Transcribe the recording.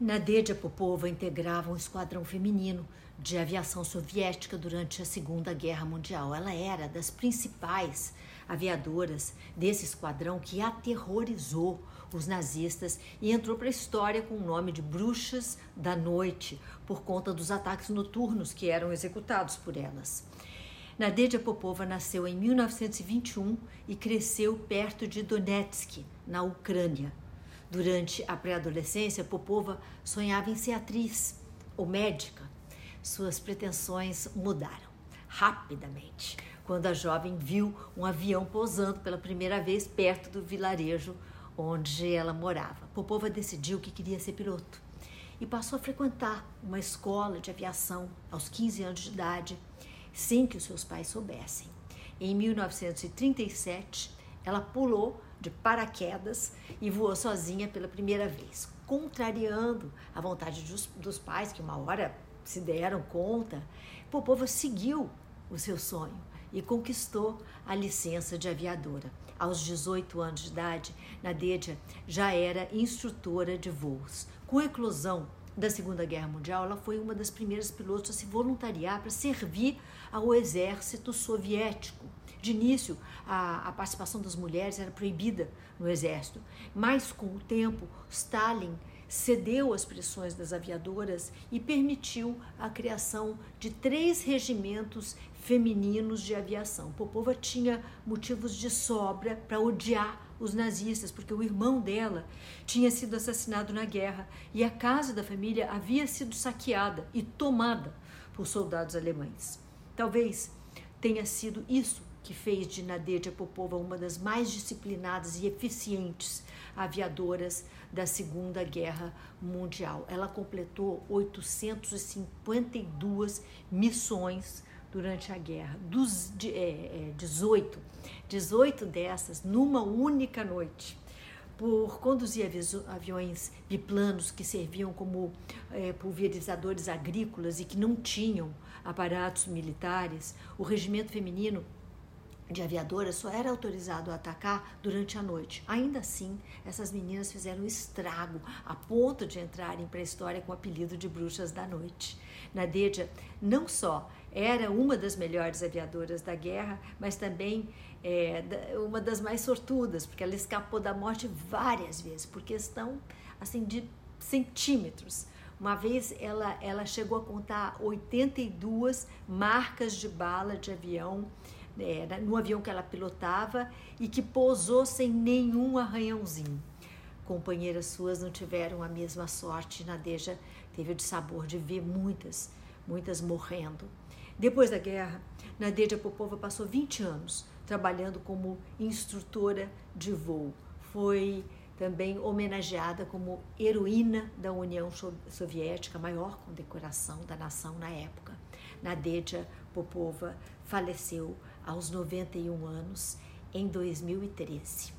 Nadeja Popova integrava um esquadrão feminino de aviação soviética durante a Segunda Guerra Mundial. Ela era das principais aviadoras desse esquadrão que aterrorizou os nazistas e entrou para a história com o nome de Bruxas da Noite, por conta dos ataques noturnos que eram executados por elas. Nadeja Popova nasceu em 1921 e cresceu perto de Donetsk, na Ucrânia. Durante a pré-adolescência, Popova sonhava em ser atriz ou médica. Suas pretensões mudaram rapidamente quando a jovem viu um avião pousando pela primeira vez perto do vilarejo onde ela morava. Popova decidiu que queria ser piloto e passou a frequentar uma escola de aviação aos 15 anos de idade, sem que os seus pais soubessem. Em 1937, ela pulou de paraquedas e voou sozinha pela primeira vez, contrariando a vontade dos, dos pais, que uma hora se deram conta. Popova seguiu o seu sonho e conquistou a licença de aviadora. Aos 18 anos de idade, Nadeja já era instrutora de voos. Com a eclosão da Segunda Guerra Mundial, ela foi uma das primeiras pilotos a se voluntariar para servir ao exército soviético. De início, a, a, participação das mulheres era proibida no exército, mas com o tempo, Stalin cedeu às pressões das aviadoras e permitiu a criação de três regimentos femininos de aviação. Popova tinha motivos de sobra para odiar os nazistas, porque o irmão dela tinha sido assassinado na guerra e a casa da família havia sido saqueada e tomada por soldados alemães. Talvez tenha sido isso que fez de Nadeja Popova uma das mais disciplinadas e eficientes aviadoras da Segunda Guerra Mundial. Ela completou 852 missões durante a guerra, dos de, é, 18, é, 18 dessas numa única noite por conduzir aviões biplanos que serviam como é, pulverizadores agrícolas e que não tinham aparatos militares, o regimento feminino de aviadoras só era autorizado a atacar durante a noite. Ainda assim, essas meninas fizeram estrago a ponto de entrarem para a história com o apelido de bruxas da noite. Nadeja não só era uma das melhores aviadoras da guerra, mas também é, uma das mais sortudas, porque ela escapou da morte várias vezes, por questão assim de centímetros. Uma vez ela, ela chegou a contar 82 marcas de bala de avião é, no avião que ela pilotava e que pousou sem nenhum arranhãozinho. Companheiras suas não tiveram a mesma sorte. Nadeja teve o sabor de ver muitas, muitas morrendo. Depois da guerra, Nadeja Popova passou 20 anos trabalhando como instrutora de voo. Foi também homenageada como heroína da União Soviética, maior condecoração da nação na época. Nadeja Popova faleceu aos 91 anos em 2013.